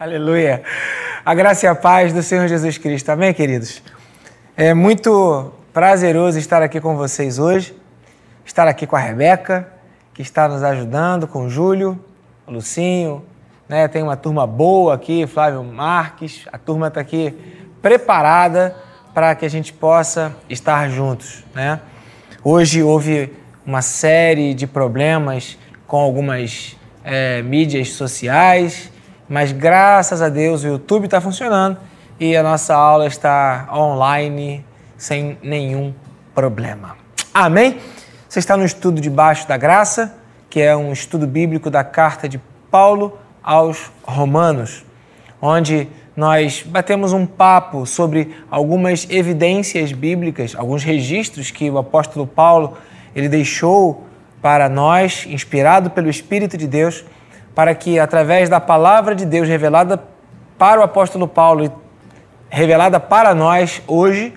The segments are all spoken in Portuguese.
Aleluia. A graça e a paz do Senhor Jesus Cristo. Amém, queridos? É muito prazeroso estar aqui com vocês hoje, estar aqui com a Rebeca, que está nos ajudando, com o Júlio, o Lucinho, né? Tem uma turma boa aqui, Flávio Marques, a turma está aqui preparada para que a gente possa estar juntos, né? Hoje houve uma série de problemas com algumas é, mídias sociais, mas graças a Deus o YouTube está funcionando e a nossa aula está online sem nenhum problema. Amém? Você está no estudo Debaixo da Graça, que é um estudo bíblico da carta de Paulo aos Romanos, onde nós batemos um papo sobre algumas evidências bíblicas, alguns registros que o apóstolo Paulo ele deixou para nós, inspirado pelo Espírito de Deus para que, através da palavra de Deus revelada para o apóstolo Paulo e revelada para nós hoje,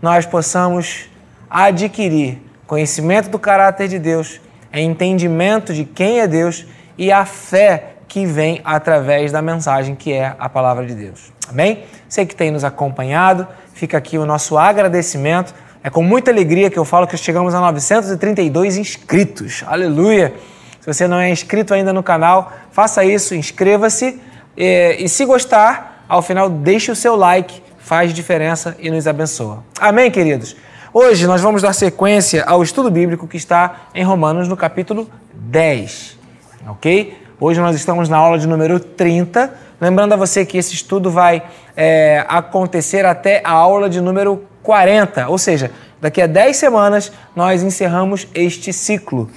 nós possamos adquirir conhecimento do caráter de Deus, entendimento de quem é Deus e a fé que vem através da mensagem que é a palavra de Deus. Amém? Você que tem nos acompanhado, fica aqui o nosso agradecimento. É com muita alegria que eu falo que chegamos a 932 inscritos. Aleluia! Se você não é inscrito ainda no canal, faça isso, inscreva-se e, e se gostar, ao final deixe o seu like, faz diferença e nos abençoa. Amém, queridos? Hoje nós vamos dar sequência ao estudo bíblico que está em Romanos no capítulo 10, ok? Hoje nós estamos na aula de número 30. Lembrando a você que esse estudo vai é, acontecer até a aula de número 40, ou seja, daqui a 10 semanas nós encerramos este ciclo.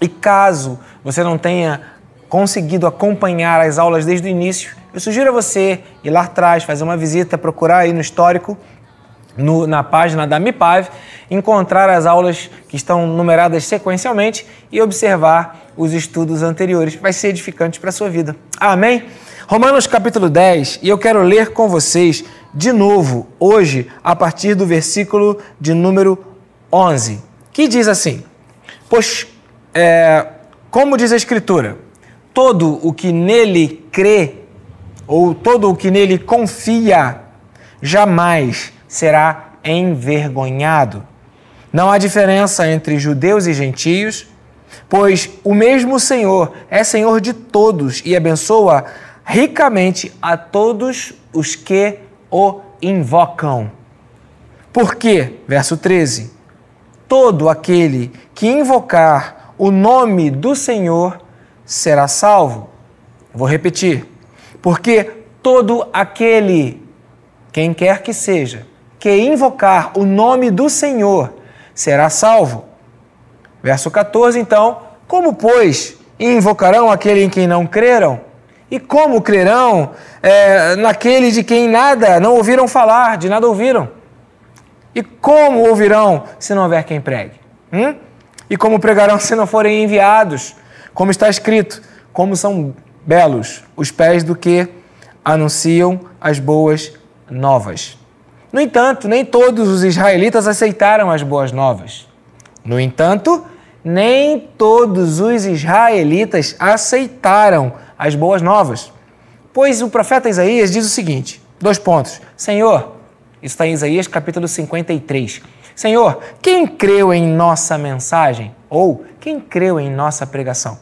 E caso você não tenha conseguido acompanhar as aulas desde o início, eu sugiro a você ir lá atrás, fazer uma visita, procurar aí no histórico, no, na página da MIPAV, encontrar as aulas que estão numeradas sequencialmente e observar os estudos anteriores. Vai ser edificante para a sua vida. Amém? Romanos capítulo 10, e eu quero ler com vocês de novo, hoje, a partir do versículo de número 11, que diz assim: Pois é, como diz a Escritura, todo o que nele crê, ou todo o que nele confia, jamais será envergonhado. Não há diferença entre judeus e gentios, pois o mesmo Senhor é Senhor de todos e abençoa ricamente a todos os que o invocam. Porque, verso 13, todo aquele que invocar o nome do Senhor será salvo. Vou repetir. Porque todo aquele, quem quer que seja, que invocar o nome do Senhor será salvo. Verso 14, então, como, pois, invocarão aquele em quem não creram? E como crerão é, naquele de quem nada não ouviram falar, de nada ouviram? E como ouvirão se não houver quem pregue? Hum? E como pregarão se não forem enviados? Como está escrito: como são belos os pés do que anunciam as boas novas. No entanto, nem todos os israelitas aceitaram as boas novas. No entanto, nem todos os israelitas aceitaram as boas novas. Pois o profeta Isaías diz o seguinte: dois pontos. Senhor, isso está em Isaías capítulo 53. Senhor, quem creu em nossa mensagem? Ou quem creu em nossa pregação?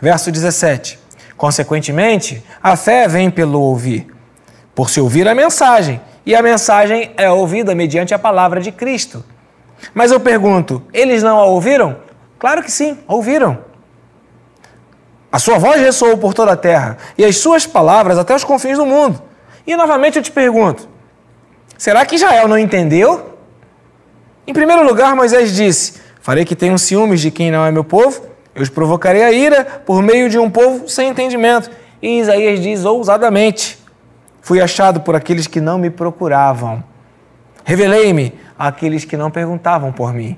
Verso 17. Consequentemente, a fé vem pelo ouvir, por se ouvir a mensagem, e a mensagem é ouvida mediante a palavra de Cristo. Mas eu pergunto, eles não a ouviram? Claro que sim, ouviram. A sua voz ressoou por toda a terra, e as suas palavras até os confins do mundo. E novamente eu te pergunto: será que Israel não entendeu? Em primeiro lugar, Moisés disse: Farei que tenham ciúmes de quem não é meu povo, eu os provocarei a ira por meio de um povo sem entendimento. E Isaías diz ousadamente: Fui achado por aqueles que não me procuravam. Revelei-me àqueles que não perguntavam por mim.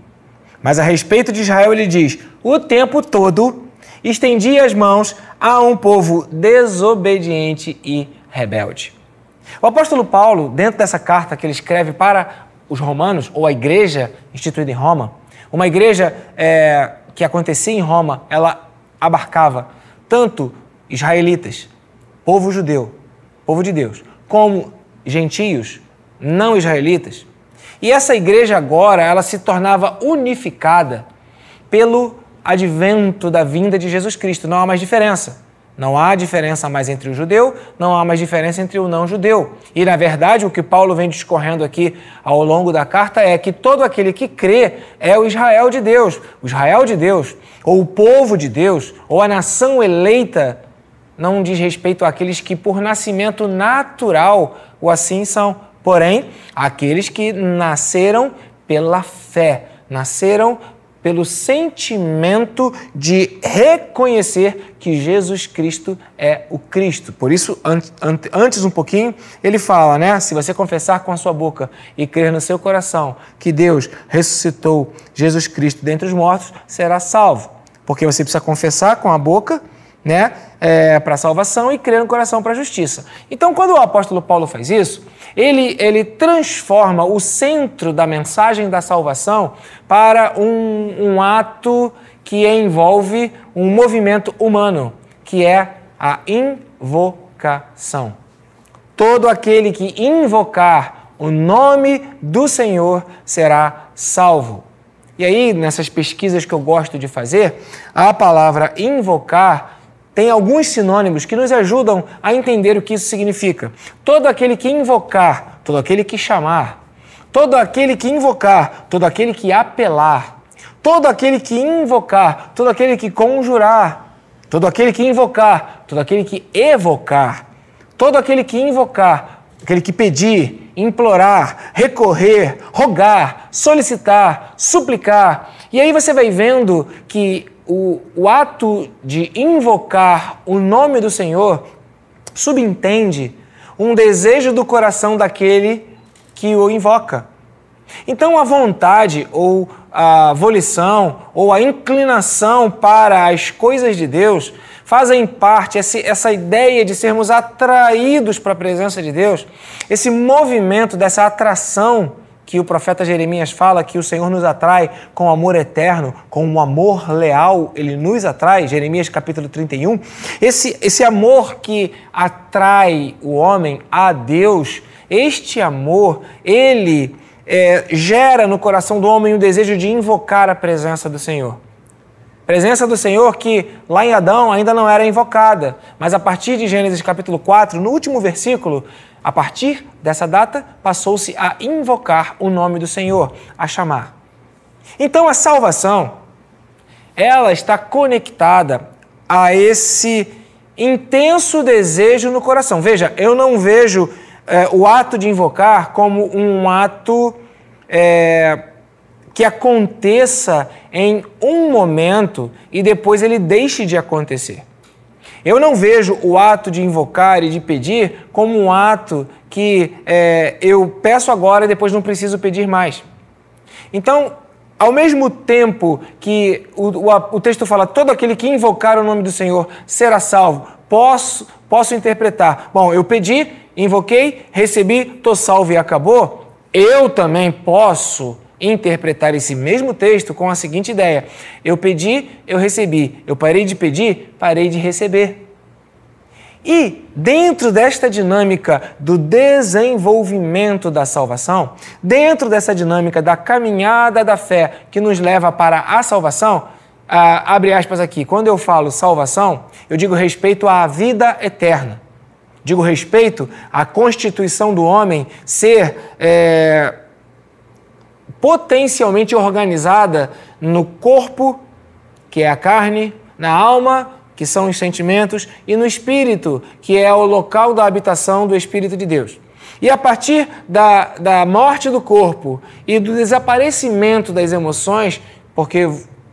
Mas a respeito de Israel, ele diz: O tempo todo estendi as mãos a um povo desobediente e rebelde. O apóstolo Paulo, dentro dessa carta que ele escreve para os romanos, ou a igreja instituída em Roma, uma igreja é, que acontecia em Roma, ela abarcava tanto israelitas, povo judeu, povo de Deus, como gentios, não israelitas. E essa igreja agora, ela se tornava unificada pelo advento da vinda de Jesus Cristo. Não há mais diferença. Não há diferença mais entre o judeu, não há mais diferença entre o não judeu. E, na verdade, o que Paulo vem discorrendo aqui ao longo da carta é que todo aquele que crê é o Israel de Deus. O Israel de Deus, ou o povo de Deus, ou a nação eleita, não diz respeito àqueles que, por nascimento natural, o assim são. Porém, aqueles que nasceram pela fé, nasceram pelo sentimento de reconhecer que Jesus Cristo é o Cristo. Por isso, antes um pouquinho, ele fala, né? Se você confessar com a sua boca e crer no seu coração que Deus ressuscitou Jesus Cristo dentre os mortos, será salvo. Porque você precisa confessar com a boca, né? É, para a salvação e crer no coração para a justiça. Então, quando o apóstolo Paulo faz isso, ele, ele transforma o centro da mensagem da salvação para um, um ato que envolve um movimento humano, que é a invocação. Todo aquele que invocar o nome do Senhor será salvo. E aí, nessas pesquisas que eu gosto de fazer, a palavra invocar tem alguns sinônimos que nos ajudam a entender o que isso significa. Todo aquele que invocar, todo aquele que chamar, todo aquele que invocar, todo aquele que apelar, todo aquele que invocar, todo aquele que conjurar, todo aquele que invocar, todo aquele que evocar, todo aquele que invocar, aquele que pedir, implorar, recorrer, rogar, solicitar, suplicar. E aí você vai vendo que o, o ato de invocar o nome do Senhor subentende um desejo do coração daquele que o invoca. Então, a vontade ou a volição ou a inclinação para as coisas de Deus fazem parte, essa ideia de sermos atraídos para a presença de Deus, esse movimento dessa atração que o profeta Jeremias fala que o Senhor nos atrai com amor eterno, com um amor leal, ele nos atrai, Jeremias capítulo 31. Esse, esse amor que atrai o homem a Deus, este amor, ele é, gera no coração do homem o desejo de invocar a presença do Senhor. Presença do Senhor que lá em Adão ainda não era invocada, mas a partir de Gênesis capítulo 4, no último versículo, a partir dessa data, passou-se a invocar o nome do Senhor, a chamar. Então a salvação, ela está conectada a esse intenso desejo no coração. Veja, eu não vejo é, o ato de invocar como um ato é, que aconteça em um momento e depois ele deixe de acontecer. Eu não vejo o ato de invocar e de pedir como um ato que é, eu peço agora e depois não preciso pedir mais. Então, ao mesmo tempo que o, o, o, texto fala todo aquele que invocar o nome do Senhor será salvo, posso, posso interpretar. Bom, eu pedi, invoquei, recebi, estou salvo e acabou. Eu também posso interpretar esse mesmo texto com a seguinte ideia: eu pedi, eu recebi. Eu parei de pedir, parei de receber. E dentro desta dinâmica do desenvolvimento da salvação, dentro dessa dinâmica da caminhada da fé que nos leva para a salvação, ah, abre aspas aqui, quando eu falo salvação, eu digo respeito à vida eterna. Digo respeito à constituição do homem ser é, potencialmente organizada no corpo, que é a carne, na alma, que são os sentimentos, e no espírito, que é o local da habitação do Espírito de Deus. E a partir da, da morte do corpo e do desaparecimento das emoções, porque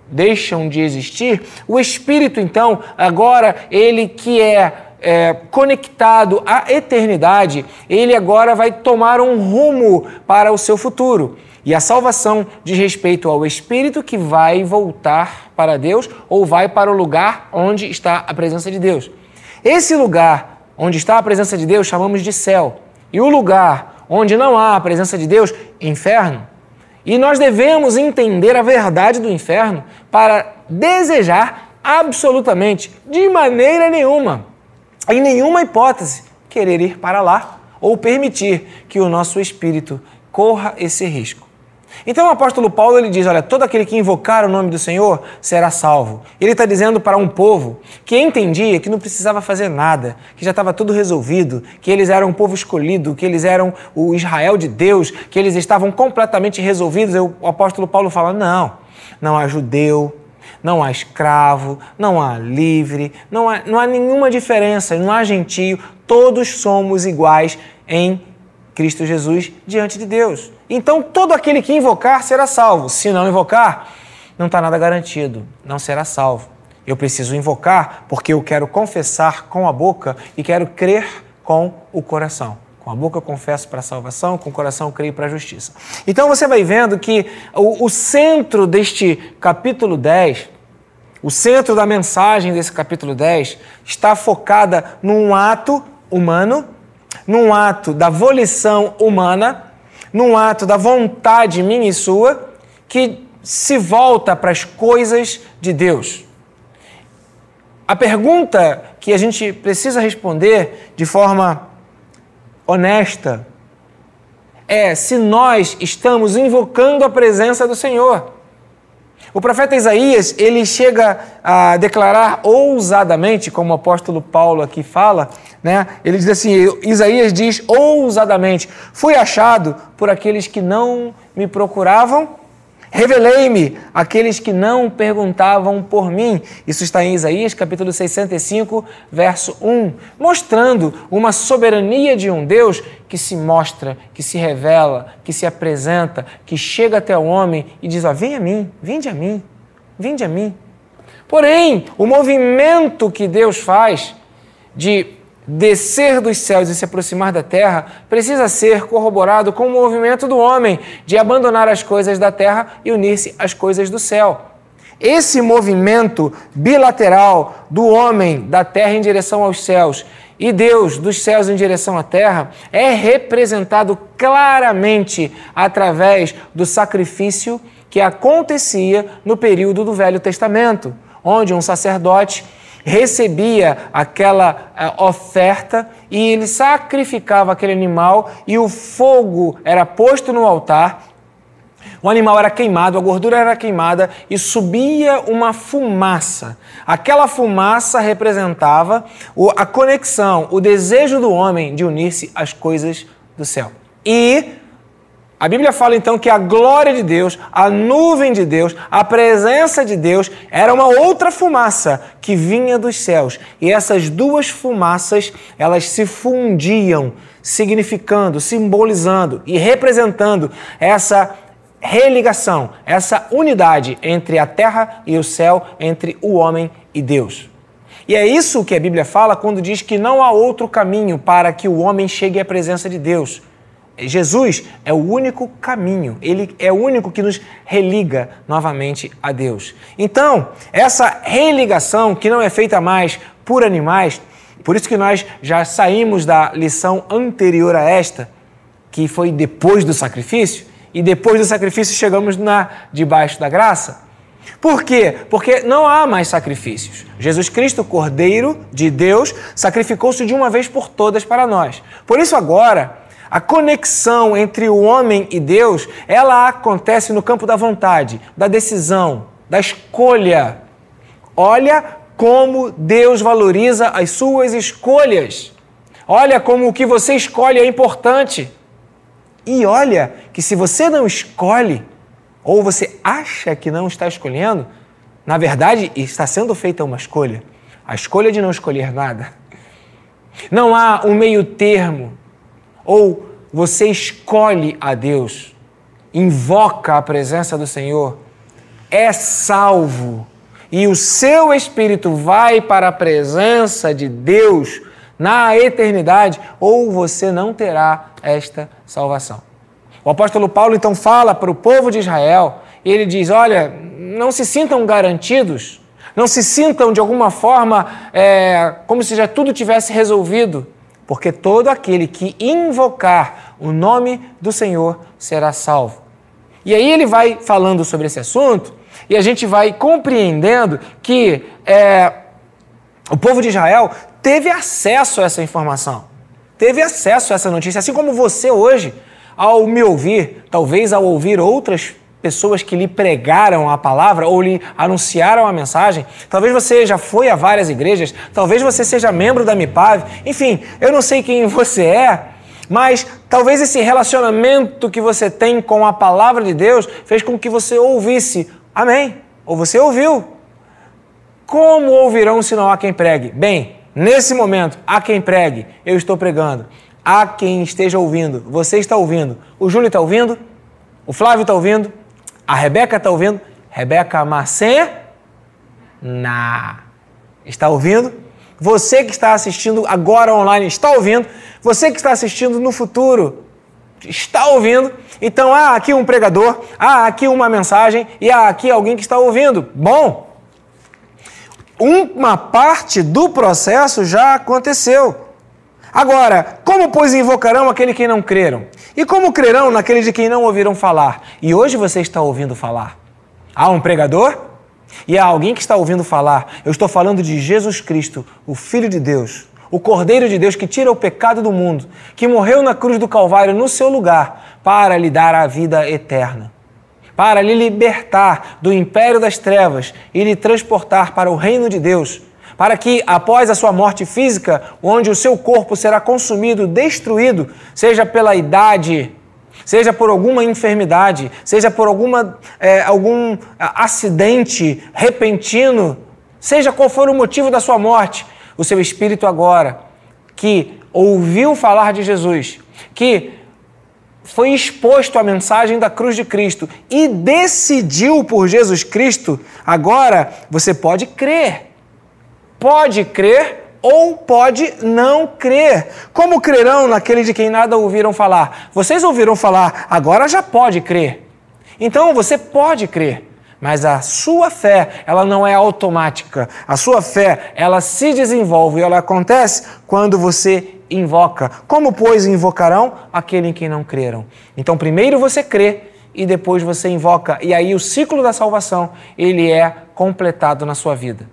deixam de existir, o espírito, então, agora, ele que é, é conectado à eternidade, ele agora vai tomar um rumo para o seu futuro. E a salvação diz respeito ao espírito que vai voltar para Deus ou vai para o lugar onde está a presença de Deus. Esse lugar onde está a presença de Deus chamamos de céu. E o lugar onde não há a presença de Deus, inferno. E nós devemos entender a verdade do inferno para desejar absolutamente, de maneira nenhuma, em nenhuma hipótese, querer ir para lá ou permitir que o nosso espírito corra esse risco. Então o apóstolo Paulo ele diz: olha, todo aquele que invocar o nome do Senhor será salvo. Ele está dizendo para um povo que entendia que não precisava fazer nada, que já estava tudo resolvido, que eles eram um povo escolhido, que eles eram o Israel de Deus, que eles estavam completamente resolvidos. O apóstolo Paulo fala: não, não há judeu, não há escravo, não há livre, não há, não há nenhuma diferença, não há gentio, todos somos iguais em Cristo Jesus diante de Deus. Então todo aquele que invocar será salvo. Se não invocar, não está nada garantido, não será salvo. Eu preciso invocar porque eu quero confessar com a boca e quero crer com o coração. Com a boca eu confesso para a salvação, com o coração eu creio para a justiça. Então você vai vendo que o, o centro deste capítulo 10, o centro da mensagem desse capítulo 10, está focada num ato humano, num ato da volição humana num ato da vontade minha e sua, que se volta para as coisas de Deus. A pergunta que a gente precisa responder de forma honesta é se nós estamos invocando a presença do Senhor. O profeta Isaías, ele chega a declarar ousadamente, como o apóstolo Paulo aqui fala, né? Ele diz assim, Isaías diz ousadamente: "Fui achado por aqueles que não me procuravam, revelei-me aqueles que não perguntavam por mim". Isso está em Isaías, capítulo 65, verso 1, mostrando uma soberania de um Deus que se mostra, que se revela, que se apresenta, que chega até o homem e diz: ó, vem a mim, vinde a mim, vinde a mim. Porém, o movimento que Deus faz de descer dos céus e se aproximar da terra precisa ser corroborado com o movimento do homem de abandonar as coisas da terra e unir-se às coisas do céu. Esse movimento bilateral do homem da terra em direção aos céus e Deus dos céus em direção à terra é representado claramente através do sacrifício que acontecia no período do Velho Testamento, onde um sacerdote recebia aquela eh, oferta e ele sacrificava aquele animal e o fogo era posto no altar o animal era queimado, a gordura era queimada e subia uma fumaça. Aquela fumaça representava a conexão, o desejo do homem de unir-se às coisas do céu. E a Bíblia fala então que a glória de Deus, a nuvem de Deus, a presença de Deus era uma outra fumaça que vinha dos céus. E essas duas fumaças, elas se fundiam, significando, simbolizando e representando essa religação, essa unidade entre a terra e o céu, entre o homem e Deus. E é isso que a Bíblia fala quando diz que não há outro caminho para que o homem chegue à presença de Deus. Jesus é o único caminho, ele é o único que nos religa novamente a Deus. Então, essa religação que não é feita mais por animais, por isso que nós já saímos da lição anterior a esta, que foi depois do sacrifício, e depois do sacrifício chegamos na debaixo da graça? Por quê? Porque não há mais sacrifícios. Jesus Cristo, Cordeiro de Deus, sacrificou-se de uma vez por todas para nós. Por isso agora, a conexão entre o homem e Deus, ela acontece no campo da vontade, da decisão, da escolha. Olha como Deus valoriza as suas escolhas. Olha como o que você escolhe é importante. E olha que se você não escolhe, ou você acha que não está escolhendo, na verdade está sendo feita uma escolha. A escolha de não escolher nada. Não há um meio termo. Ou você escolhe a Deus, invoca a presença do Senhor, é salvo e o seu espírito vai para a presença de Deus na eternidade, ou você não terá esta salvação. O apóstolo Paulo então fala para o povo de Israel e ele diz: Olha, não se sintam garantidos, não se sintam de alguma forma é, como se já tudo tivesse resolvido, porque todo aquele que invocar o nome do Senhor será salvo. E aí ele vai falando sobre esse assunto e a gente vai compreendendo que é, O povo de Israel teve acesso a essa informação, teve acesso a essa notícia, assim como você hoje, ao me ouvir, talvez ao ouvir outras pessoas que lhe pregaram a palavra ou lhe anunciaram a mensagem. Talvez você já foi a várias igrejas, talvez você seja membro da MIPAV, enfim, eu não sei quem você é, mas talvez esse relacionamento que você tem com a palavra de Deus fez com que você ouvisse. Amém. Ou você ouviu. Como ouvirão se não há quem pregue? Bem, nesse momento, há quem pregue. Eu estou pregando. Há quem esteja ouvindo. Você está ouvindo. O Júlio está ouvindo. O Flávio está ouvindo. A Rebeca está ouvindo? Rebeca Macena está ouvindo? Você que está assistindo agora online está ouvindo? Você que está assistindo no futuro está ouvindo? Então há aqui um pregador, há aqui uma mensagem e há aqui alguém que está ouvindo. Bom, uma parte do processo já aconteceu. Agora, como pois invocarão aquele que não creram? E como crerão naquele de quem não ouviram falar? E hoje você está ouvindo falar. Há um pregador e há alguém que está ouvindo falar. Eu estou falando de Jesus Cristo, o Filho de Deus, o Cordeiro de Deus que tira o pecado do mundo, que morreu na cruz do Calvário no seu lugar para lhe dar a vida eterna, para lhe libertar do império das trevas e lhe transportar para o reino de Deus para que, após a sua morte física, onde o seu corpo será consumido, destruído, seja pela idade, seja por alguma enfermidade, seja por alguma, é, algum acidente repentino, seja qual for o motivo da sua morte, o seu espírito agora, que ouviu falar de Jesus, que foi exposto à mensagem da cruz de Cristo e decidiu por Jesus Cristo, agora você pode crer pode crer ou pode não crer. Como crerão naquele de quem nada ouviram falar? Vocês ouviram falar, agora já pode crer. Então você pode crer. Mas a sua fé, ela não é automática. A sua fé, ela se desenvolve e ela acontece quando você invoca. Como, pois, invocarão aquele em quem não creram? Então, primeiro você crê e depois você invoca. E aí o ciclo da salvação, ele é completado na sua vida.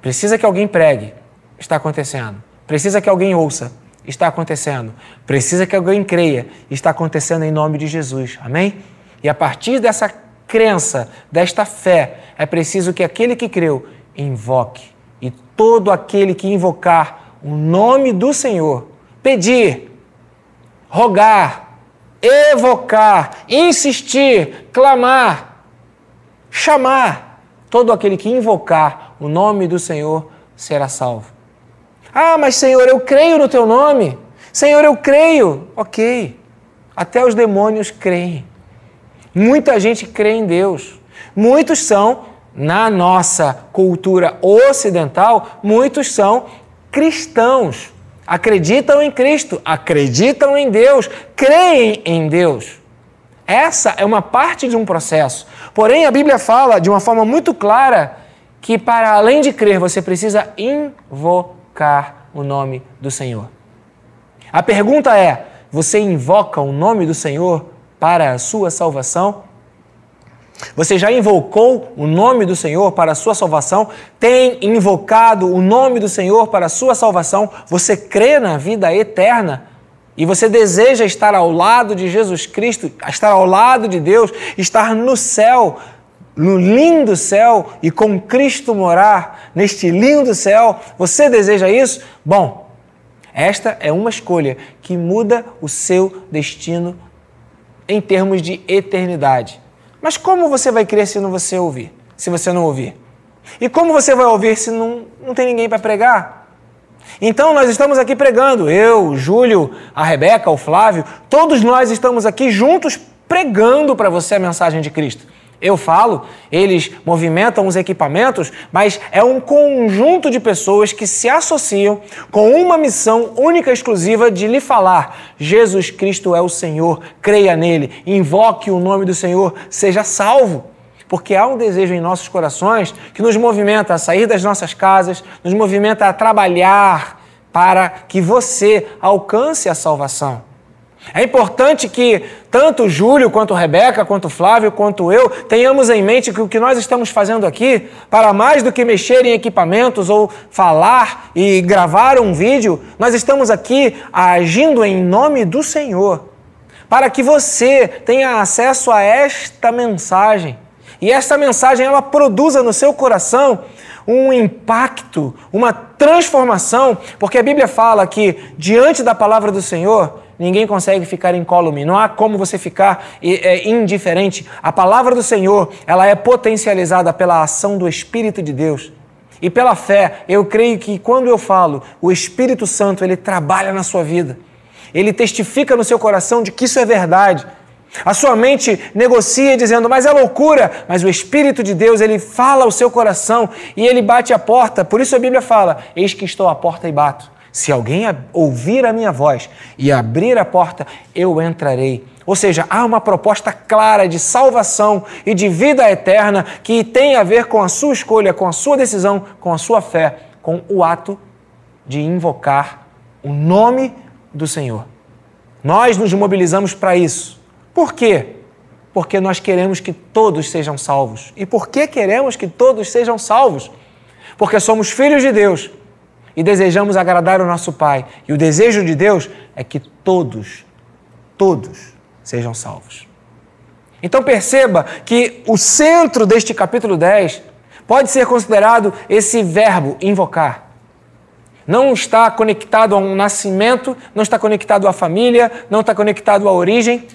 Precisa que alguém pregue, está acontecendo. Precisa que alguém ouça, está acontecendo. Precisa que alguém creia, está acontecendo em nome de Jesus. Amém? E a partir dessa crença, desta fé, é preciso que aquele que creu invoque. E todo aquele que invocar o nome do Senhor, pedir, rogar, evocar, insistir, clamar, chamar, todo aquele que invocar o nome do Senhor será salvo. Ah, mas Senhor, eu creio no teu nome. Senhor, eu creio. Ok. Até os demônios creem. Muita gente crê em Deus. Muitos são, na nossa cultura ocidental, muitos são cristãos. Acreditam em Cristo, acreditam em Deus, creem em Deus. Essa é uma parte de um processo. Porém, a Bíblia fala de uma forma muito clara que para além de crer, você precisa invocar o nome do Senhor. A pergunta é: você invoca o nome do Senhor para a sua salvação? Você já invocou o nome do Senhor para a sua salvação? Tem invocado o nome do Senhor para a sua salvação? Você crê na vida eterna? E você deseja estar ao lado de Jesus Cristo, estar ao lado de Deus, estar no céu, no lindo céu e com Cristo morar neste lindo céu, você deseja isso? Bom, esta é uma escolha que muda o seu destino em termos de eternidade. Mas como você vai crer se não você ouvir? Se você não ouvir? E como você vai ouvir se não, não tem ninguém para pregar? Então nós estamos aqui pregando, eu, Júlio, a Rebeca, o Flávio, todos nós estamos aqui juntos pregando para você a mensagem de Cristo. Eu falo, eles movimentam os equipamentos, mas é um conjunto de pessoas que se associam com uma missão única e exclusiva de lhe falar: Jesus Cristo é o Senhor, creia nele, invoque o nome do Senhor, seja salvo. Porque há um desejo em nossos corações que nos movimenta a sair das nossas casas, nos movimenta a trabalhar para que você alcance a salvação. É importante que tanto Júlio, quanto Rebeca, quanto Flávio, quanto eu, tenhamos em mente que o que nós estamos fazendo aqui, para mais do que mexer em equipamentos ou falar e gravar um vídeo, nós estamos aqui agindo em nome do Senhor, para que você tenha acesso a esta mensagem. E esta mensagem ela produza no seu coração um impacto, uma transformação, porque a Bíblia fala que diante da palavra do Senhor, ninguém consegue ficar incólume, não há como você ficar é, indiferente. A palavra do Senhor, ela é potencializada pela ação do Espírito de Deus. E pela fé, eu creio que quando eu falo, o Espírito Santo, ele trabalha na sua vida. Ele testifica no seu coração de que isso é verdade. A sua mente negocia dizendo, mas é loucura. Mas o Espírito de Deus, ele fala ao seu coração e ele bate a porta. Por isso a Bíblia fala: Eis que estou à porta e bato. Se alguém ouvir a minha voz e abrir a porta, eu entrarei. Ou seja, há uma proposta clara de salvação e de vida eterna que tem a ver com a sua escolha, com a sua decisão, com a sua fé, com o ato de invocar o nome do Senhor. Nós nos mobilizamos para isso. Por quê? Porque nós queremos que todos sejam salvos. E por que queremos que todos sejam salvos? Porque somos filhos de Deus e desejamos agradar o nosso Pai. E o desejo de Deus é que todos, todos sejam salvos. Então perceba que o centro deste capítulo 10 pode ser considerado esse verbo invocar. Não está conectado a um nascimento, não está conectado à família, não está conectado à origem,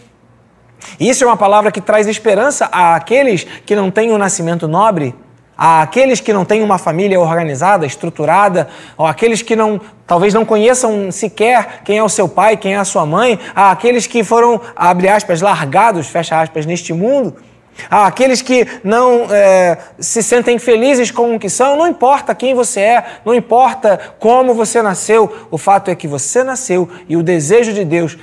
isso é uma palavra que traz esperança àqueles que não têm um nascimento nobre, àqueles que não têm uma família organizada, estruturada, ou àqueles que não, talvez não conheçam sequer quem é o seu pai, quem é a sua mãe, àqueles que foram, abre aspas, largados, fecha aspas, neste mundo. Aqueles que não é, se sentem felizes com o que são, não importa quem você é, não importa como você nasceu, o fato é que você nasceu e o desejo de Deus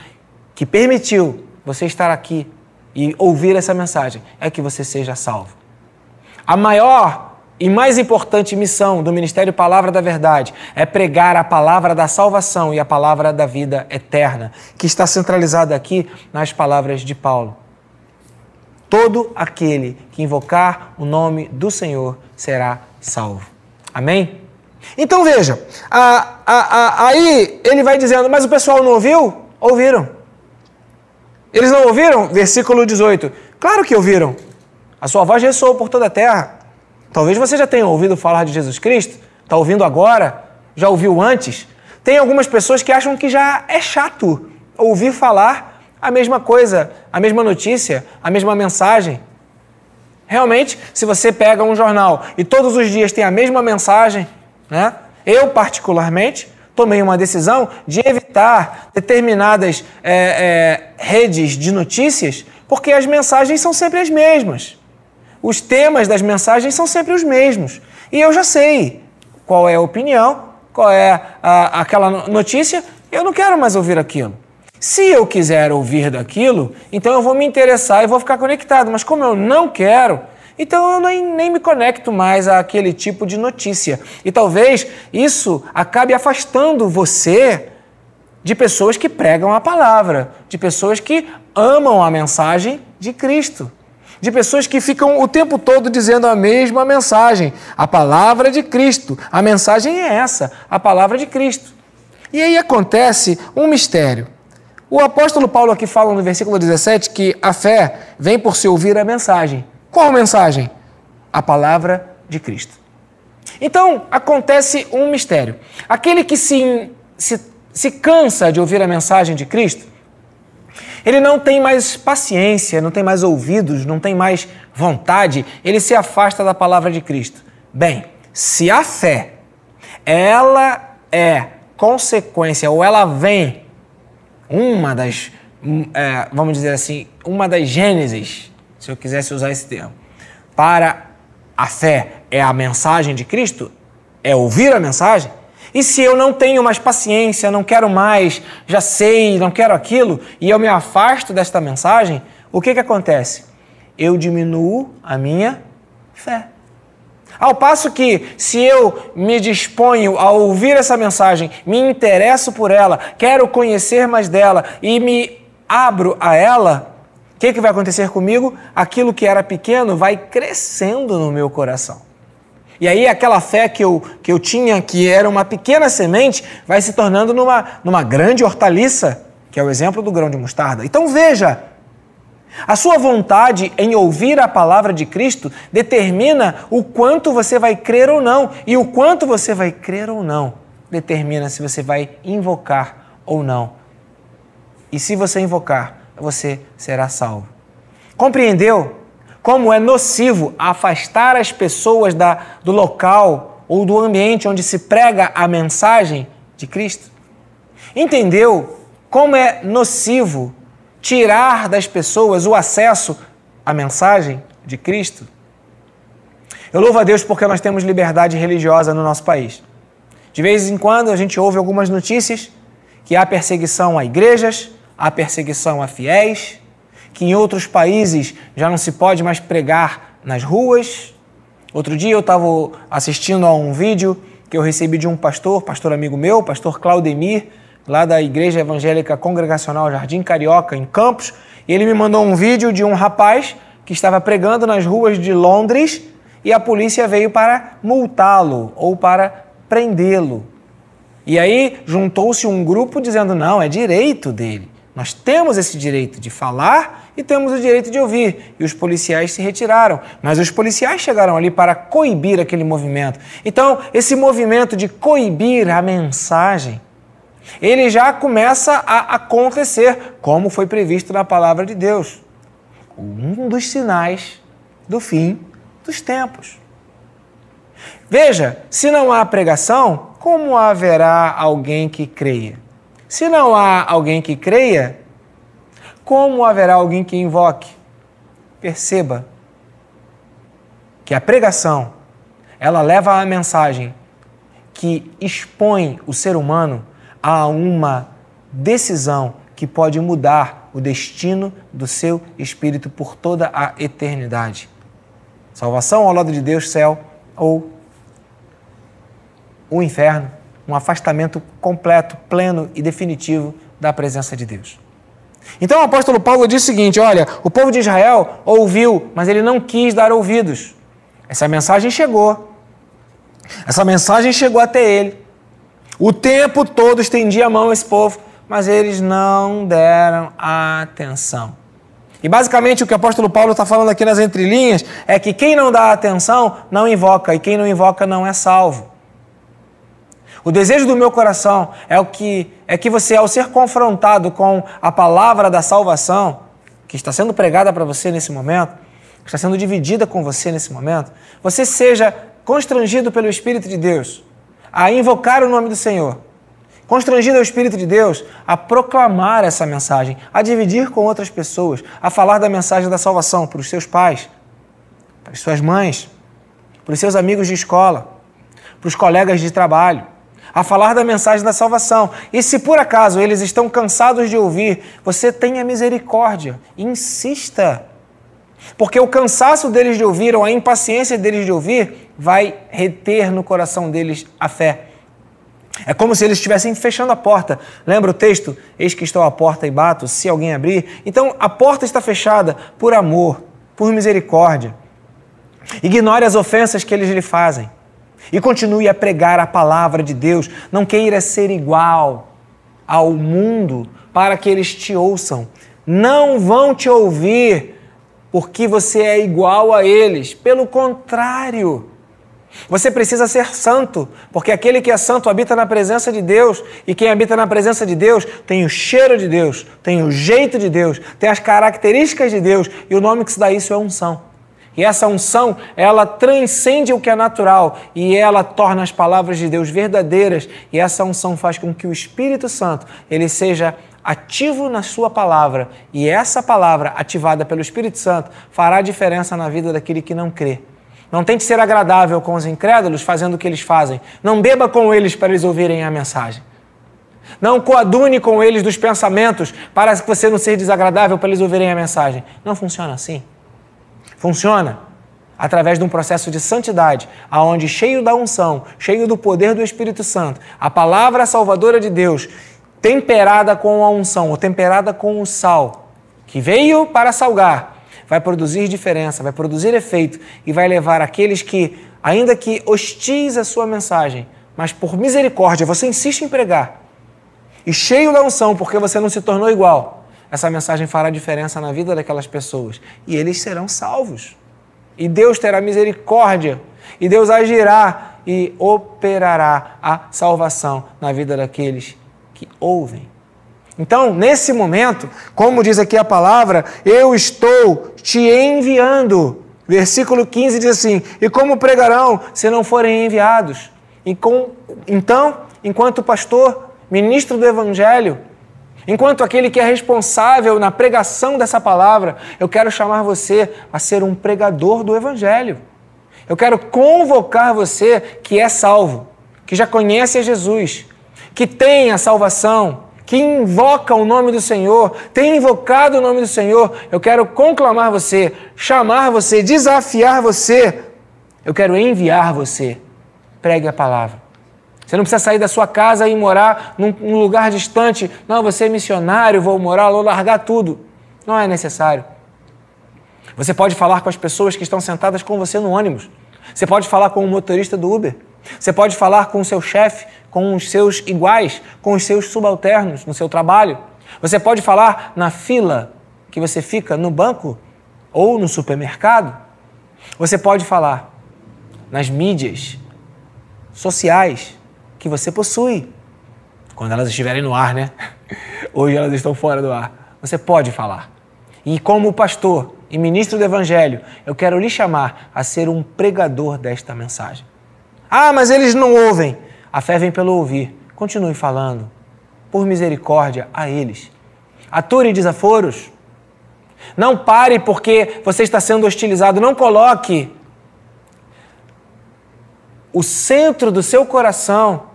que permitiu você estar aqui e ouvir essa mensagem é que você seja salvo. A maior e mais importante missão do Ministério Palavra da Verdade é pregar a palavra da salvação e a palavra da vida eterna, que está centralizada aqui nas palavras de Paulo. Todo aquele que invocar o nome do Senhor será salvo. Amém? Então veja, a, a, a, aí ele vai dizendo, mas o pessoal não ouviu? Ouviram. Eles não ouviram? Versículo 18. Claro que ouviram. A sua voz ressoou por toda a terra. Talvez você já tenha ouvido falar de Jesus Cristo, está ouvindo agora, já ouviu antes. Tem algumas pessoas que acham que já é chato ouvir falar a mesma coisa, a mesma notícia, a mesma mensagem. Realmente, se você pega um jornal e todos os dias tem a mesma mensagem, né? Eu, particularmente, tomei uma decisão de evitar determinadas é, é, redes de notícias, porque as mensagens são sempre as mesmas. Os temas das mensagens são sempre os mesmos. E eu já sei qual é a opinião, qual é a, aquela notícia, eu não quero mais ouvir aquilo. Se eu quiser ouvir daquilo, então eu vou me interessar e vou ficar conectado. Mas como eu não quero, então eu nem, nem me conecto mais àquele tipo de notícia. E talvez isso acabe afastando você de pessoas que pregam a palavra, de pessoas que amam a mensagem de Cristo, de pessoas que ficam o tempo todo dizendo a mesma mensagem, a palavra de Cristo. A mensagem é essa, a palavra de Cristo. E aí acontece um mistério. O apóstolo Paulo aqui fala no versículo 17 que a fé vem por se ouvir a mensagem. Qual mensagem? A palavra de Cristo. Então, acontece um mistério. Aquele que se, se, se cansa de ouvir a mensagem de Cristo, ele não tem mais paciência, não tem mais ouvidos, não tem mais vontade, ele se afasta da palavra de Cristo. Bem, se a fé, ela é consequência, ou ela vem, uma das, é, vamos dizer assim, uma das gênesis se eu quisesse usar esse termo, para a fé é a mensagem de Cristo, é ouvir a mensagem, e se eu não tenho mais paciência, não quero mais, já sei, não quero aquilo, e eu me afasto desta mensagem, o que, que acontece? Eu diminuo a minha fé. Ao passo que, se eu me disponho a ouvir essa mensagem, me interesso por ela, quero conhecer mais dela e me abro a ela, que, que vai acontecer comigo? Aquilo que era pequeno vai crescendo no meu coração. E aí aquela fé que eu, que eu tinha, que era uma pequena semente, vai se tornando numa, numa grande hortaliça, que é o exemplo do grão de mostarda. Então veja, a sua vontade em ouvir a palavra de Cristo determina o quanto você vai crer ou não. E o quanto você vai crer ou não determina se você vai invocar ou não. E se você invocar, você será salvo. Compreendeu? como é nocivo afastar as pessoas da, do local ou do ambiente onde se prega a mensagem de Cristo? Entendeu como é nocivo tirar das pessoas o acesso à mensagem de Cristo? Eu louvo a Deus porque nós temos liberdade religiosa no nosso país. De vez em quando a gente ouve algumas notícias que há perseguição a igrejas, há perseguição a fiéis, que em outros países já não se pode mais pregar nas ruas. Outro dia eu estava assistindo a um vídeo que eu recebi de um pastor, pastor amigo meu, pastor Claudemir, lá da Igreja Evangélica Congregacional Jardim Carioca, em Campos, e ele me mandou um vídeo de um rapaz que estava pregando nas ruas de Londres e a polícia veio para multá-lo ou para prendê-lo. E aí juntou-se um grupo dizendo: não, é direito dele. Nós temos esse direito de falar e temos o direito de ouvir. E os policiais se retiraram. Mas os policiais chegaram ali para coibir aquele movimento. Então, esse movimento de coibir a mensagem, ele já começa a acontecer, como foi previsto na palavra de Deus. Um dos sinais do fim dos tempos. Veja, se não há pregação, como haverá alguém que creia? Se não há alguém que creia, como haverá alguém que invoque? Perceba que a pregação, ela leva a mensagem que expõe o ser humano a uma decisão que pode mudar o destino do seu espírito por toda a eternidade. Salvação ao lado de Deus, céu ou o inferno um afastamento completo, pleno e definitivo da presença de Deus. Então o apóstolo Paulo diz o seguinte: olha, o povo de Israel ouviu, mas ele não quis dar ouvidos. Essa mensagem chegou. Essa mensagem chegou até ele. O tempo todo estendia a mão a esse povo, mas eles não deram atenção. E basicamente o que o apóstolo Paulo está falando aqui nas entrelinhas é que quem não dá atenção não invoca, e quem não invoca não é salvo. O desejo do meu coração é o que é que você, ao ser confrontado com a palavra da salvação, que está sendo pregada para você nesse momento, que está sendo dividida com você nesse momento, você seja constrangido pelo Espírito de Deus a invocar o nome do Senhor, constrangido ao Espírito de Deus a proclamar essa mensagem, a dividir com outras pessoas, a falar da mensagem da salvação para os seus pais, para as suas mães, para os seus amigos de escola, para os colegas de trabalho a falar da mensagem da salvação. E se por acaso eles estão cansados de ouvir, você tenha misericórdia, insista. Porque o cansaço deles de ouvir ou a impaciência deles de ouvir vai reter no coração deles a fé. É como se eles estivessem fechando a porta. Lembra o texto? Eis que estou à porta e bato, se alguém abrir. Então a porta está fechada por amor, por misericórdia. Ignore as ofensas que eles lhe fazem. E continue a pregar a palavra de Deus. Não queira ser igual ao mundo para que eles te ouçam. Não vão te ouvir porque você é igual a eles. Pelo contrário, você precisa ser santo, porque aquele que é santo habita na presença de Deus, e quem habita na presença de Deus tem o cheiro de Deus, tem o jeito de Deus, tem as características de Deus, e o nome que se dá isso é unção. E essa unção, ela transcende o que é natural e ela torna as palavras de Deus verdadeiras. E essa unção faz com que o Espírito Santo, ele seja ativo na sua palavra. E essa palavra, ativada pelo Espírito Santo, fará diferença na vida daquele que não crê. Não tente ser agradável com os incrédulos fazendo o que eles fazem. Não beba com eles para eles ouvirem a mensagem. Não coadune com eles dos pensamentos para que você não seja desagradável para eles ouvirem a mensagem. Não funciona assim. Funciona. Através de um processo de santidade, aonde cheio da unção, cheio do poder do Espírito Santo, a palavra salvadora de Deus temperada com a unção, ou temperada com o sal, que veio para salgar, vai produzir diferença, vai produzir efeito e vai levar aqueles que, ainda que hostis a sua mensagem, mas por misericórdia você insiste em pregar, e cheio da unção, porque você não se tornou igual, essa mensagem fará diferença na vida daquelas pessoas e eles serão salvos. E Deus terá misericórdia, e Deus agirá e operará a salvação na vida daqueles que ouvem. Então, nesse momento, como diz aqui a palavra, eu estou te enviando. Versículo 15 diz assim: E como pregarão se não forem enviados? Com, então, enquanto pastor, ministro do evangelho, enquanto aquele que é responsável na pregação dessa palavra, eu quero chamar você a ser um pregador do evangelho. Eu quero convocar você que é salvo, que já conhece a Jesus, que tem a salvação, que invoca o nome do Senhor, tem invocado o nome do Senhor, eu quero conclamar você, chamar você, desafiar você. Eu quero enviar você. Pregue a palavra. Você não precisa sair da sua casa e morar num, num lugar distante. Não, você é missionário, vou morar, vou largar tudo. Não é necessário. Você pode falar com as pessoas que estão sentadas com você no ônibus. Você pode falar com o motorista do Uber. Você pode falar com o seu chefe, com os seus iguais, com os seus subalternos no seu trabalho. Você pode falar na fila que você fica no banco ou no supermercado. Você pode falar nas mídias sociais que você possui. Quando elas estiverem no ar, né? Hoje elas estão fora do ar. Você pode falar. E como pastor e ministro do Evangelho, eu quero lhe chamar a ser um pregador desta mensagem. Ah, mas eles não ouvem. A fé vem pelo ouvir. Continue falando. Por misericórdia a eles. Ature desaforos. Não pare porque você está sendo hostilizado. Não coloque o centro do seu coração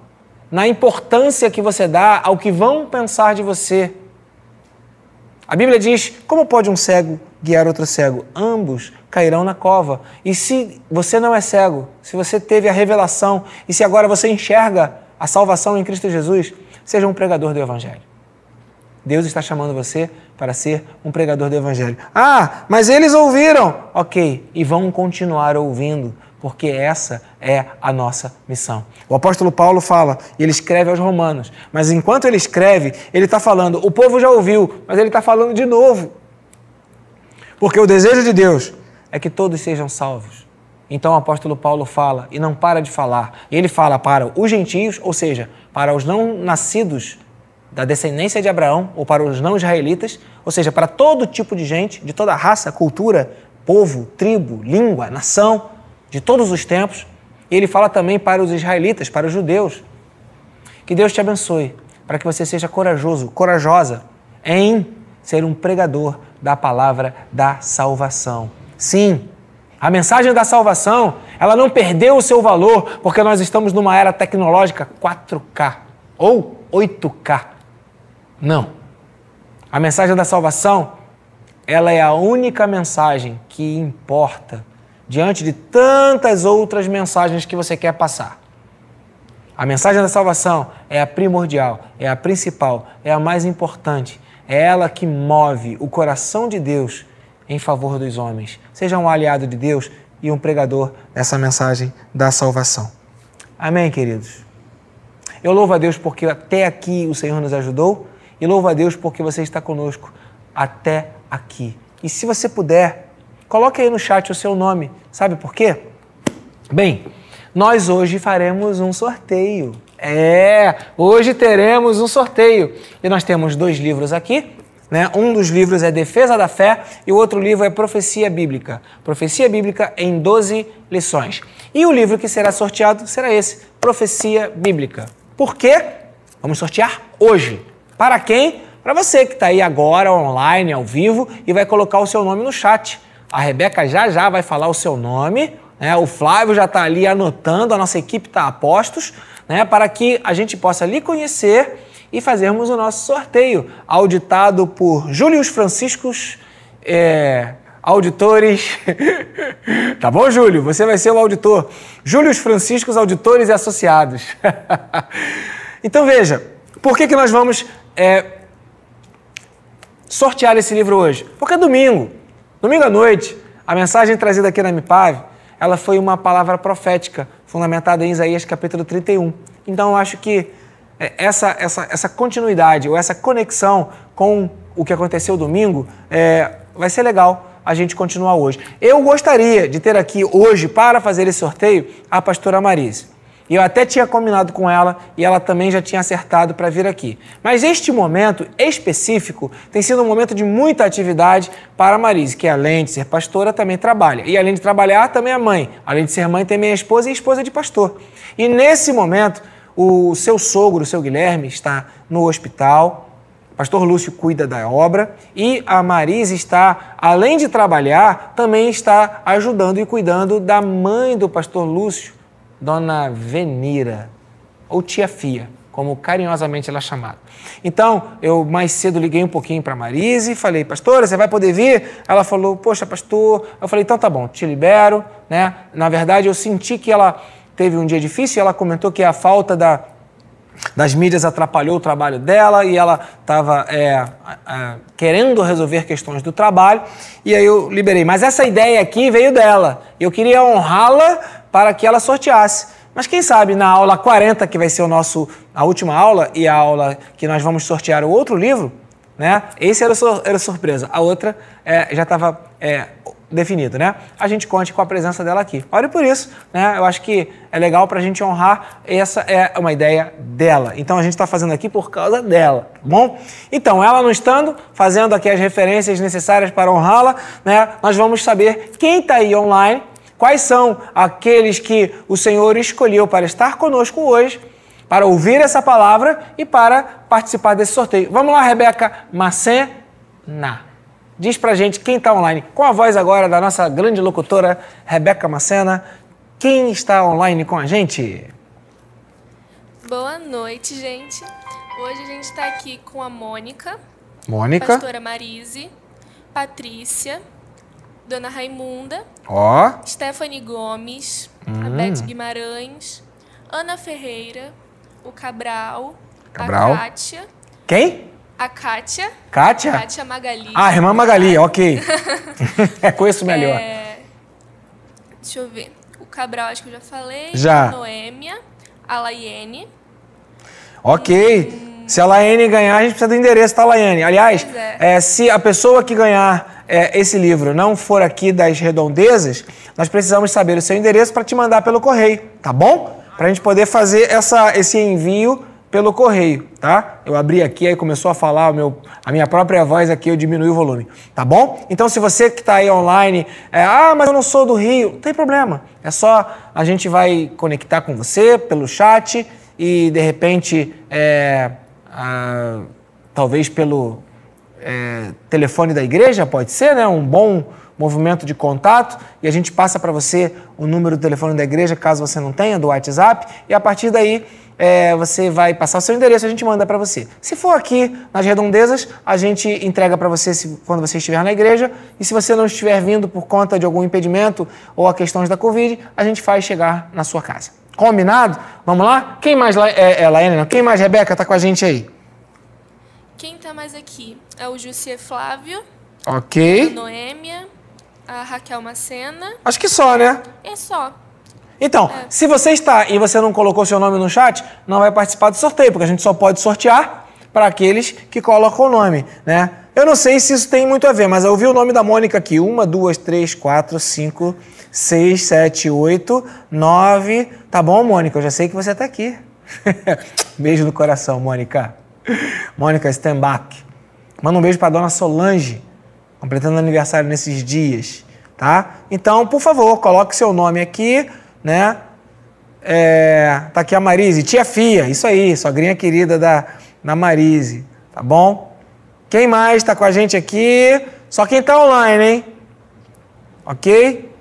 na importância que você dá ao que vão pensar de você. A Bíblia diz: como pode um cego guiar outro cego? Ambos cairão na cova. E se você não é cego, se você teve a revelação e se agora você enxerga a salvação em Cristo Jesus, seja um pregador do Evangelho. Deus está chamando você para ser um pregador do Evangelho. Ah, mas eles ouviram. Ok, e vão continuar ouvindo, porque essa é a nossa missão. O apóstolo Paulo fala, e ele escreve aos Romanos, mas enquanto ele escreve, ele está falando, o povo já ouviu, mas ele está falando de novo. Porque o desejo de Deus é que todos sejam salvos. Então o apóstolo Paulo fala e não para de falar. Ele fala para os gentios, ou seja, para os não nascidos da descendência de Abraão, ou para os não israelitas, ou seja, para todo tipo de gente, de toda raça, cultura, povo, tribo, língua, nação de todos os tempos. E ele fala também para os israelitas, para os judeus. Que Deus te abençoe, para que você seja corajoso, corajosa em ser um pregador da palavra da salvação. Sim, a mensagem da salvação, ela não perdeu o seu valor porque nós estamos numa era tecnológica 4K ou 8K. Não. A mensagem da salvação, ela é a única mensagem que importa diante de tantas outras mensagens que você quer passar. A mensagem da salvação é a primordial, é a principal, é a mais importante. É ela que move o coração de Deus em favor dos homens. Seja um aliado de Deus e um pregador dessa mensagem da salvação. Amém, queridos? Eu louvo a Deus porque até aqui o Senhor nos ajudou e louvo a Deus porque você está conosco até aqui. E se você puder, Coloque aí no chat o seu nome. Sabe por quê? Bem, nós hoje faremos um sorteio. É, hoje teremos um sorteio. E nós temos dois livros aqui. Né? Um dos livros é Defesa da Fé e o outro livro é Profecia Bíblica. Profecia Bíblica em 12 lições. E o livro que será sorteado será esse, Profecia Bíblica. Por quê? Vamos sortear hoje. Para quem? Para você que está aí agora online, ao vivo e vai colocar o seu nome no chat. A Rebeca já já vai falar o seu nome, né? o Flávio já está ali anotando, a nossa equipe está a postos, né? para que a gente possa lhe conhecer e fazermos o nosso sorteio, auditado por Július Franciscos, é, auditores. tá bom, Júlio? Você vai ser o auditor. Július Franciscos Auditores e Associados. então veja, Por que, que nós vamos é, sortear esse livro hoje? Porque é domingo, domingo à noite. A mensagem trazida aqui na MIPAV, ela foi uma palavra profética, fundamentada em Isaías capítulo 31. Então eu acho que é, essa, essa, essa continuidade ou essa conexão com o que aconteceu domingo é, vai ser legal a gente continuar hoje. Eu gostaria de ter aqui hoje, para fazer esse sorteio, a pastora Marise. E eu até tinha combinado com ela e ela também já tinha acertado para vir aqui. Mas este momento específico tem sido um momento de muita atividade para a Marise, que além de ser pastora, também trabalha. E além de trabalhar, também é mãe. Além de ser mãe, também é esposa e esposa de pastor. E nesse momento, o seu sogro, o seu Guilherme, está no hospital. Pastor Lúcio cuida da obra e a Marise está, além de trabalhar, também está ajudando e cuidando da mãe do pastor Lúcio, Dona Venira, ou Tia Fia, como carinhosamente ela é chamada. Então, eu mais cedo liguei um pouquinho para a Marise e falei, pastora, você vai poder vir? Ela falou, poxa, pastor. Eu falei, então tá bom, te libero. Né? Na verdade, eu senti que ela teve um dia difícil e ela comentou que a falta da, das mídias atrapalhou o trabalho dela e ela estava é, é, querendo resolver questões do trabalho e aí eu liberei. Mas essa ideia aqui veio dela. Eu queria honrá-la para que ela sorteasse. Mas quem sabe na aula 40, que vai ser o nosso, a última aula e a aula que nós vamos sortear o outro livro, né? Esse era, sur era surpresa. A outra é, já estava é, definido, né? A gente conte com a presença dela aqui. Olha por isso, né? Eu acho que é legal para a gente honrar. Essa é uma ideia dela. Então a gente está fazendo aqui por causa dela, tá bom? Então, ela não estando, fazendo aqui as referências necessárias para honrá-la, né? Nós vamos saber quem está aí online Quais são aqueles que o Senhor escolheu para estar conosco hoje, para ouvir essa palavra e para participar desse sorteio? Vamos lá, Rebeca Macena. Diz pra gente quem está online, com a voz agora da nossa grande locutora Rebeca Macena. Quem está online com a gente? Boa noite, gente. Hoje a gente está aqui com a Mônica. Mônica. Pastora Marise. Patrícia. Dona Raimunda, Ó. Stephanie Gomes, a Beth Guimarães, Ana Ferreira, o Cabral, Cabral. a Kátia, Quem? a Kátia, Kátia? Kátia Magali. Ah, irmã Magali, ok. é, conheço melhor. É, deixa eu ver. O Cabral, acho que eu já falei. Já. A Noêmia, a Laiene. Ok. Se a Laiane ganhar, a gente precisa do endereço, tá, Laiane? Aliás, é. é, se a pessoa que ganhar é, esse livro não for aqui das redondezas, nós precisamos saber o seu endereço para te mandar pelo correio, tá bom? Para a gente poder fazer essa, esse envio pelo correio, tá? Eu abri aqui, aí começou a falar o meu, a minha própria voz aqui, eu diminui o volume, tá bom? Então, se você que está aí online, é, ah, mas eu não sou do Rio, não tem problema. É só a gente vai conectar com você pelo chat e de repente, é, talvez pelo é, telefone da igreja, pode ser, né? Um bom movimento de contato e a gente passa para você o número do telefone da igreja, caso você não tenha, do WhatsApp, e a partir daí é, você vai passar o seu endereço, a gente manda para você. Se for aqui nas redondezas, a gente entrega para você se, quando você estiver na igreja, e se você não estiver vindo por conta de algum impedimento ou a questões da Covid, a gente faz chegar na sua casa. Combinado? Vamos lá? Quem mais, é, é, Laene? Quem mais, Rebeca, tá com a gente aí? Quem tá mais aqui? É o Jussier Flávio, a Ok. Noêmia, a Raquel Macena. Acho que só, né? É só. Então, se você está e você não colocou seu nome no chat, não vai participar do sorteio, porque a gente só pode sortear para aqueles que colocam o nome, né? Eu não sei se isso tem muito a ver, mas eu vi o nome da Mônica aqui. Uma, duas, três, quatro, cinco, seis, sete, oito, nove. Tá bom, Mônica? Eu já sei que você está aqui. beijo no coração, Mônica. Mônica Stenbach. Manda um beijo para dona Solange, completando aniversário nesses dias, tá? Então, por favor, coloque seu nome aqui, né? É, tá aqui a Marise, tia Fia, isso aí, sogrinha querida da, da Marise, tá bom? Quem mais tá com a gente aqui? Só quem tá online, hein? Ok?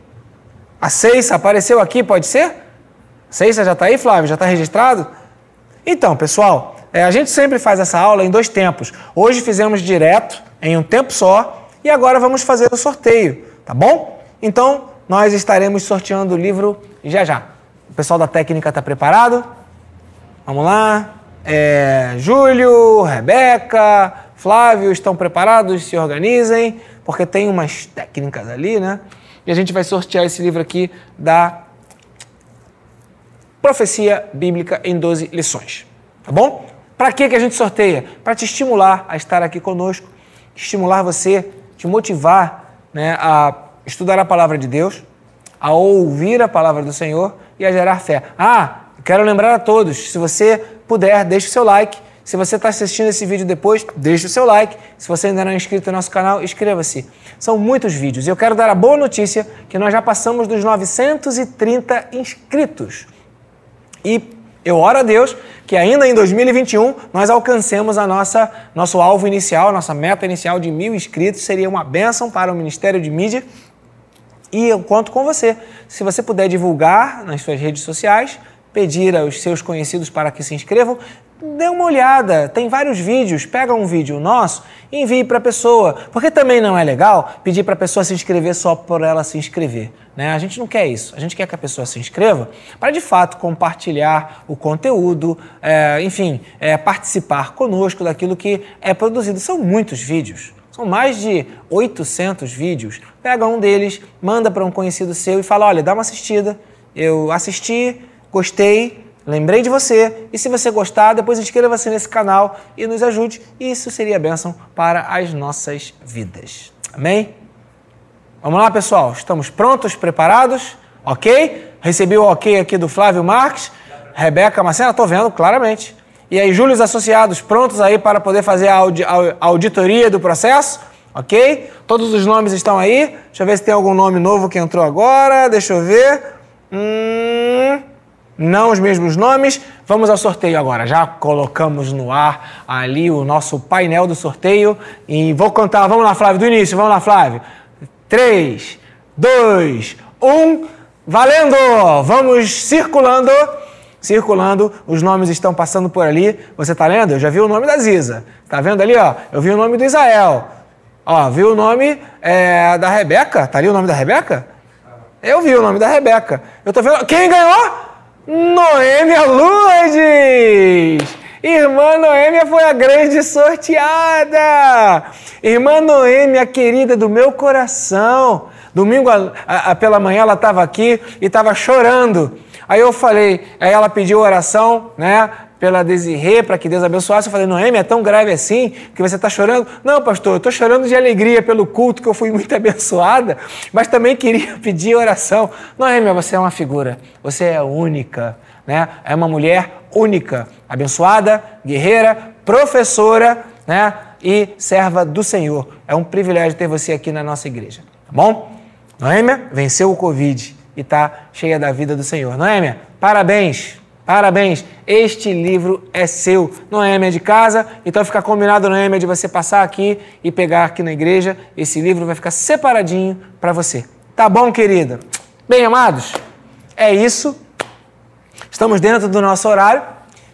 A Ceissa apareceu aqui, pode ser? Ceissa já tá aí, Flávio? Já tá registrado? Então, pessoal, é, a gente sempre faz essa aula em dois tempos. Hoje fizemos direto, em um tempo só, e agora vamos fazer o sorteio, tá bom? Então, nós estaremos sorteando o livro já já. O pessoal da técnica está preparado? Vamos lá? É, Júlio, Rebeca, Flávio estão preparados? Se organizem, porque tem umas técnicas ali, né? E a gente vai sortear esse livro aqui da Profecia Bíblica em 12 lições. Tá bom? Para que, a gente sorteia? Para te estimular a estar aqui conosco, estimular você, te motivar né, a estudar a palavra de Deus, a ouvir a palavra do Senhor e a gerar fé. Ah, quero lembrar a todos, se você puder, deixe o seu like. Se você está assistindo esse vídeo depois, deixe o seu like. Se você ainda não é inscrito no nosso canal, inscreva-se. São muitos vídeos. E eu quero dar a boa notícia que nós já passamos dos 930 inscritos. E eu oro a Deus que ainda em 2021 nós alcancemos a nossa nosso alvo inicial, nossa meta inicial de mil inscritos. Seria uma bênção para o Ministério de Mídia. E eu conto com você. Se você puder divulgar nas suas redes sociais, pedir aos seus conhecidos para que se inscrevam, dê uma olhada, tem vários vídeos, pega um vídeo nosso e envie para a pessoa, porque também não é legal pedir para a pessoa se inscrever só por ela se inscrever. Né? A gente não quer isso, a gente quer que a pessoa se inscreva para de fato compartilhar o conteúdo, é, enfim, é, participar conosco daquilo que é produzido. São muitos vídeos. São mais de 800 vídeos. Pega um deles, manda para um conhecido seu e fala: olha, dá uma assistida. Eu assisti, gostei, Lembrei de você e se você gostar, depois inscreva-se nesse canal e nos ajude. Isso seria bênção para as nossas vidas. Amém? Vamos lá, pessoal. Estamos prontos, preparados? Ok? Recebi o ok aqui do Flávio Marques. Rebeca Macena, estou vendo claramente. E aí, Júlio Associados, prontos aí para poder fazer a, audi auditoria do processo? Ok? Todos os nomes estão aí. Deixa eu ver se tem algum nome novo que entrou agora. Deixa eu ver. Hum não os mesmos nomes. Vamos ao sorteio agora. Já colocamos no ar ali o nosso painel do sorteio e vou contar. Vamos lá, Flávio, do início. Vamos lá, Flávio. 3, 2, 1. Valendo! Vamos circulando. Circulando, os nomes estão passando por ali. Você está lendo? Eu já vi o nome da Ziza. Tá vendo ali, ó? Eu vi o nome do Israel. Ó, vi o nome é, da Rebeca. Tá ali o nome da Rebeca? Eu vi o nome da Rebeca. Eu tô vendo. Quem ganhou? Noêmia Lourdes! Irmã Noêmia foi a grande sorteada! Irmã Noêmia, querida do meu coração. Domingo a, a, pela manhã ela estava aqui e estava chorando. Aí eu falei, aí ela pediu oração, né? Pela Desirê, para que Deus abençoasse. Eu falei, Noemi, é tão grave assim que você está chorando? Não, pastor, eu estou chorando de alegria pelo culto, que eu fui muito abençoada, mas também queria pedir oração. Noemi, você é uma figura, você é única, né? É uma mulher única, abençoada, guerreira, professora, né? E serva do Senhor. É um privilégio ter você aqui na nossa igreja, tá bom? Noêmia venceu o Covid e está cheia da vida do Senhor. Noêmia, parabéns! Parabéns, este livro é seu. Noêmia é de casa, então fica combinado, Noêmia, de você passar aqui e pegar aqui na igreja. Esse livro vai ficar separadinho para você. Tá bom, querida? Bem, amados, é isso. Estamos dentro do nosso horário.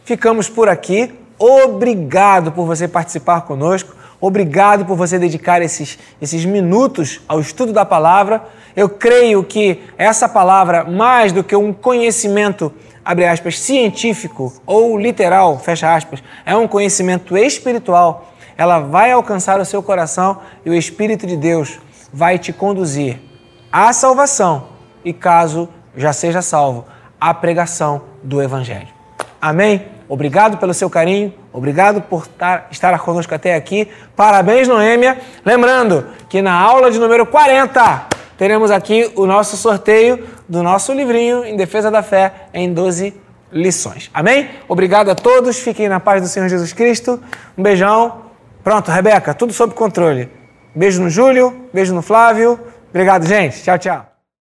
Ficamos por aqui. Obrigado por você participar conosco. Obrigado por você dedicar esses, esses minutos ao estudo da palavra. Eu creio que essa palavra, mais do que um conhecimento abre aspas, científico ou literal, fecha aspas, é um conhecimento espiritual, ela vai alcançar o seu coração e o Espírito de Deus vai te conduzir à salvação e, caso já seja salvo, à pregação do Evangelho. Amém? Obrigado pelo seu carinho, obrigado por estar conosco até aqui. Parabéns, Noêmia. Lembrando que na aula de número 40 teremos aqui o nosso sorteio do nosso livrinho Em Defesa da Fé em 12 lições. Amém? Obrigado a todos, fiquem na paz do Senhor Jesus Cristo. Um beijão. Pronto, Rebeca, tudo sob controle. Beijo no Júlio, beijo no Flávio. Obrigado, gente. Tchau, tchau.